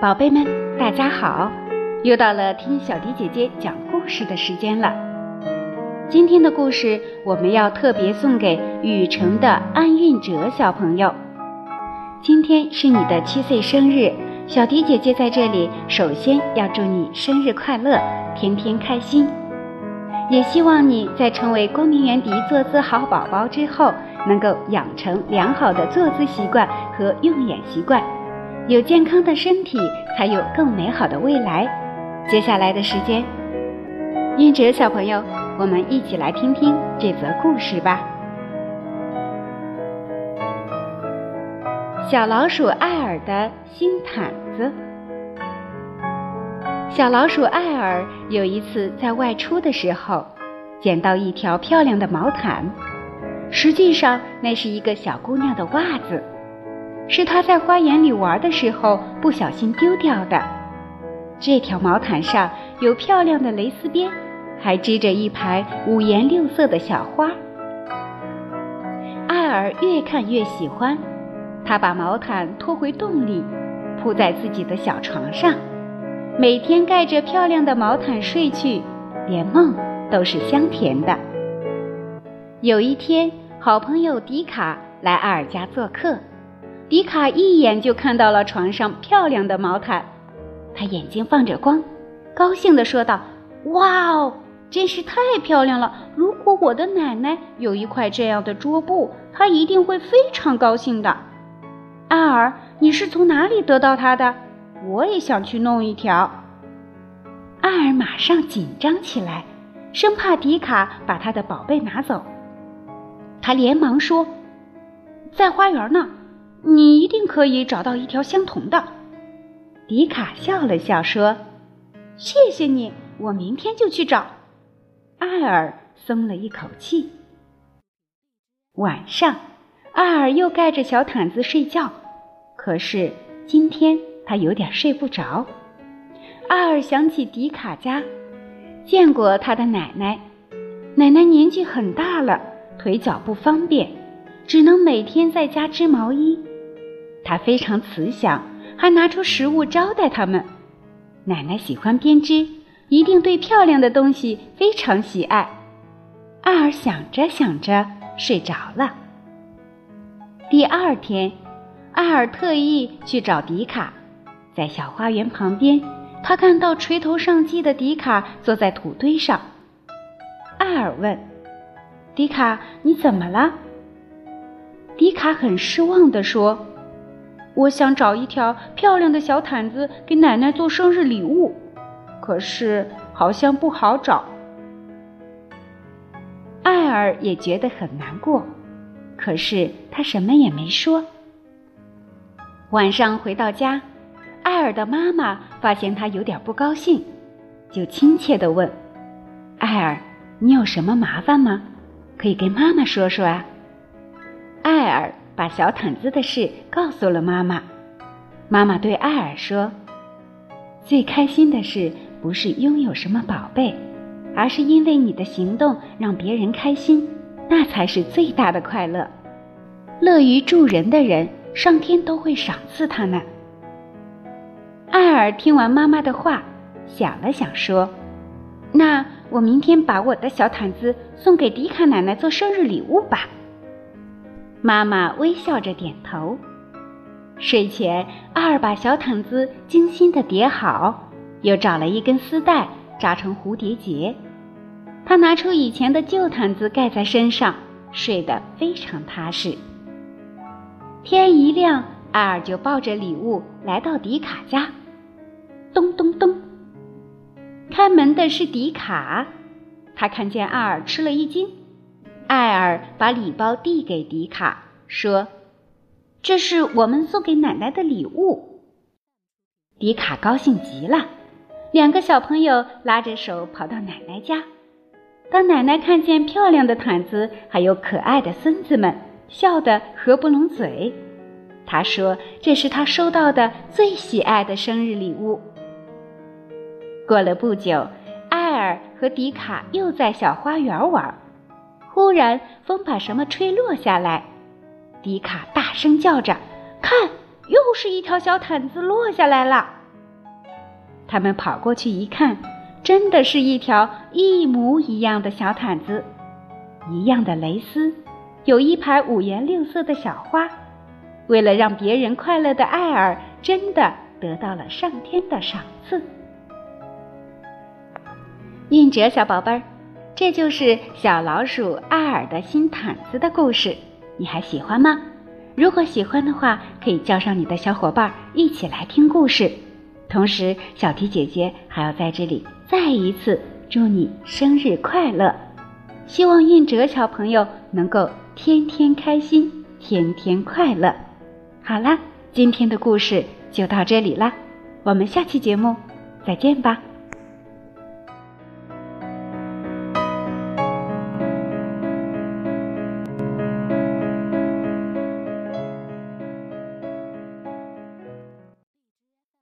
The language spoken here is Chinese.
宝贝们，大家好！又到了听小迪姐姐讲故事的时间了。今天的故事我们要特别送给雨城的安运哲小朋友。今天是你的七岁生日，小迪姐姐在这里首先要祝你生日快乐，天天开心。也希望你在成为光明园迪坐姿好宝宝之后，能够养成良好的坐姿习惯和用眼习惯。有健康的身体，才有更美好的未来。接下来的时间，韵哲小朋友，我们一起来听听这则故事吧。小老鼠艾尔的新毯子。小老鼠艾尔有一次在外出的时候，捡到一条漂亮的毛毯，实际上那是一个小姑娘的袜子。是他在花园里玩的时候不小心丢掉的。这条毛毯上有漂亮的蕾丝边，还织着一排五颜六色的小花。艾尔越看越喜欢，他把毛毯拖回洞里，铺在自己的小床上，每天盖着漂亮的毛毯睡去，连梦都是香甜的。有一天，好朋友迪卡来艾尔家做客。迪卡一眼就看到了床上漂亮的毛毯，他眼睛放着光，高兴地说道：“哇哦，真是太漂亮了！如果我的奶奶有一块这样的桌布，她一定会非常高兴的。”艾尔，你是从哪里得到它的？我也想去弄一条。艾尔马上紧张起来，生怕迪卡把他的宝贝拿走。他连忙说：“在花园呢。”你一定可以找到一条相同的。迪卡笑了笑说：“谢谢你，我明天就去找。”艾尔松了一口气。晚上，艾尔又盖着小毯子睡觉，可是今天他有点睡不着。艾尔想起迪卡家，见过他的奶奶，奶奶年纪很大了，腿脚不方便，只能每天在家织毛衣。他非常慈祥，还拿出食物招待他们。奶奶喜欢编织，一定对漂亮的东西非常喜爱。艾尔想着想着睡着了。第二天，艾尔特意去找迪卡，在小花园旁边，他看到垂头丧气的迪卡坐在土堆上。艾尔问：“迪卡，你怎么了？”迪卡很失望地说。我想找一条漂亮的小毯子给奶奶做生日礼物，可是好像不好找。艾尔也觉得很难过，可是他什么也没说。晚上回到家，艾尔的妈妈发现他有点不高兴，就亲切地问：“艾尔，你有什么麻烦吗？可以跟妈妈说说啊。”艾尔。把小毯子的事告诉了妈妈。妈妈对艾尔说：“最开心的事不是拥有什么宝贝，而是因为你的行动让别人开心，那才是最大的快乐。乐于助人的人，上天都会赏赐他呢。”艾尔听完妈妈的话，想了想说：“那我明天把我的小毯子送给迪卡奶奶做生日礼物吧。”妈妈微笑着点头。睡前，阿尔把小毯子精心的叠好，又找了一根丝带扎成蝴蝶结。他拿出以前的旧毯子盖在身上，睡得非常踏实。天一亮，艾尔就抱着礼物来到迪卡家。咚咚咚，开门的是迪卡，他看见阿尔吃了一惊。艾尔把礼包递给迪卡，说：“这是我们送给奶奶的礼物。”迪卡高兴极了，两个小朋友拉着手跑到奶奶家。当奶奶看见漂亮的毯子，还有可爱的孙子们，笑得合不拢嘴。她说：“这是她收到的最喜爱的生日礼物。”过了不久，艾尔和迪卡又在小花园玩。忽然，风把什么吹落下来，迪卡大声叫着：“看，又是一条小毯子落下来了！”他们跑过去一看，真的是一条一模一样的小毯子，一样的蕾丝，有一排五颜六色的小花。为了让别人快乐的艾尔，真的得到了上天的赏赐。韵哲小宝贝儿，这就是小老鼠艾尔的新毯子的故事，你还喜欢吗？如果喜欢的话，可以叫上你的小伙伴一起来听故事。同时，小迪姐姐还要在这里再一次祝你生日快乐！希望韵哲小朋友能够天天开心，天天快乐。好啦，今天的故事就到这里啦，我们下期节目再见吧。